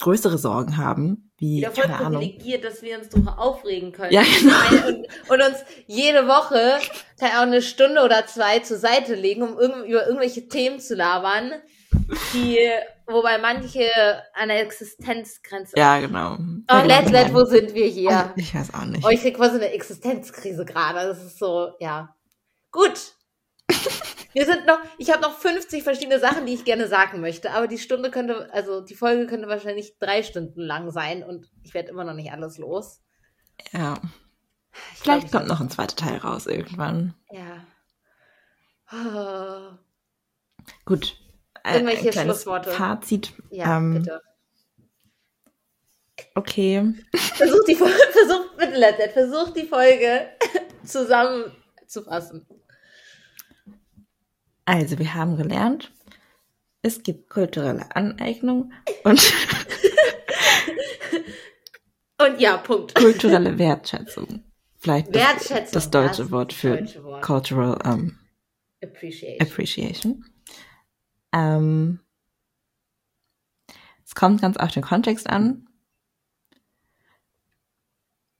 größere Sorgen haben, wie Wieder voll keine privilegiert, dass wir uns darüber aufregen können. Ja, genau. Und, und, uns jede Woche auch eine Stunde oder zwei zur Seite legen, um irgend, über irgendwelche Themen zu labern, die, wobei manche an der Existenzgrenze. Ja, genau. Oh, let, let, wo sind wir hier? Ich weiß auch nicht. Oh, ich krieg quasi eine Existenzkrise gerade. Das ist so, ja. Gut. Wir sind noch, ich habe noch 50 verschiedene Sachen, die ich gerne sagen möchte, aber die Stunde könnte, also die Folge könnte wahrscheinlich drei Stunden lang sein und ich werde immer noch nicht alles los. Ja. Ich Vielleicht glaub, kommt noch ein zweiter Teil raus irgendwann. Ja. Oh. Gut. Irgendwelche Schlussworte. Fazit. Ja, ähm, bitte. Okay. Versuch die Folge, versuch, bitte, versuch die Folge zusammenzufassen. Also, wir haben gelernt, es gibt kulturelle Aneignung und und ja, Punkt. Kulturelle Wertschätzung. Vielleicht Wertschätzung, das, das deutsche das Wort für deutsche Wort. Cultural um, Appreciation. Appreciation. Ähm, es kommt ganz auf den Kontext an.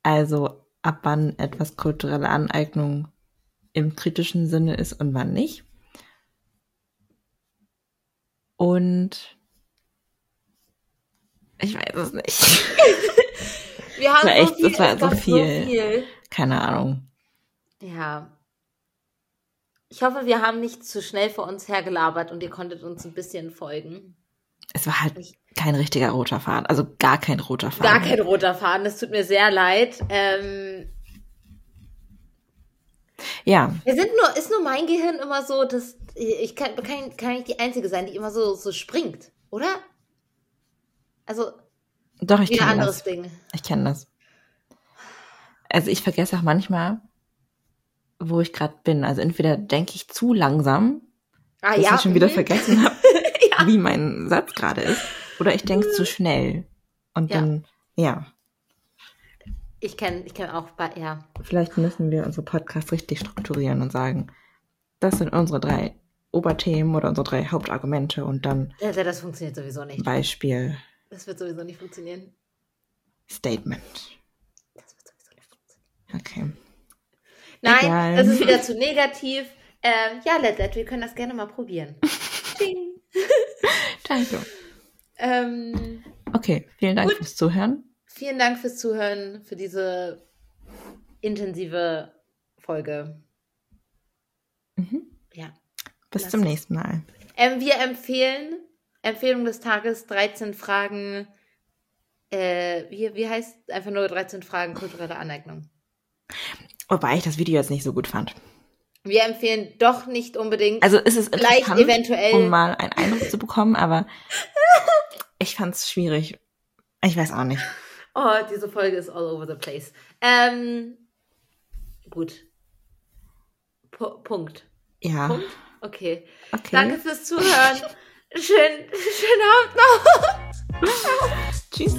Also ab wann etwas kulturelle Aneignung im kritischen Sinne ist und wann nicht. Und ich weiß es nicht. Wir haben das war so viel, das war so viel. so viel. Keine Ahnung. Ja. Ich hoffe, wir haben nicht zu schnell vor uns hergelabert und ihr konntet uns ein bisschen folgen. Es war halt kein richtiger roter Faden, also gar kein roter Faden. Gar kein roter Faden, das tut mir sehr leid. Ähm, ja. Wir sind nur, ist nur mein Gehirn immer so, dass ich kann, kann, kann nicht die Einzige sein, die immer so, so springt, oder? Also. Doch, ich kenne anderes das. Ding. Ich kenne das. Also ich vergesse auch manchmal, wo ich gerade bin. Also entweder denke ich zu langsam, ah, dass ja. ich schon wieder mhm. vergessen habe, ja. wie mein Satz gerade ist, oder ich denke zu schnell. Und ja. dann, ja. Ich kenne ich kenn auch bei, ja. Vielleicht müssen wir unsere Podcasts richtig strukturieren und sagen, das sind unsere drei Oberthemen oder unsere drei Hauptargumente und dann. Ja, das funktioniert sowieso nicht. Beispiel. Das wird sowieso nicht funktionieren. Statement. Das wird sowieso nicht funktionieren. Okay. Nein, Egal. das ist wieder zu negativ. Ähm, ja, Let, Let, wir können das gerne mal probieren. Danke. Ähm, okay, vielen Dank gut. fürs Zuhören. Vielen Dank fürs Zuhören, für diese intensive Folge. Mhm. Ja. Bis Lass zum nächsten Mal. Ähm, wir empfehlen, Empfehlung des Tages, 13 Fragen, äh, wie, wie heißt einfach nur 13 Fragen kulturelle Aneignung? Wobei ich das Video jetzt nicht so gut fand. Wir empfehlen doch nicht unbedingt. Also ist es vielleicht eventuell, um mal einen Eindruck zu bekommen, aber ich fand es schwierig. Ich weiß auch nicht. Oh, diese Folge ist all over the place. Ähm, gut. P Punkt. Ja. Punkt? Okay. okay. Danke fürs Zuhören. Schön, schönen Abend noch. Tschüss.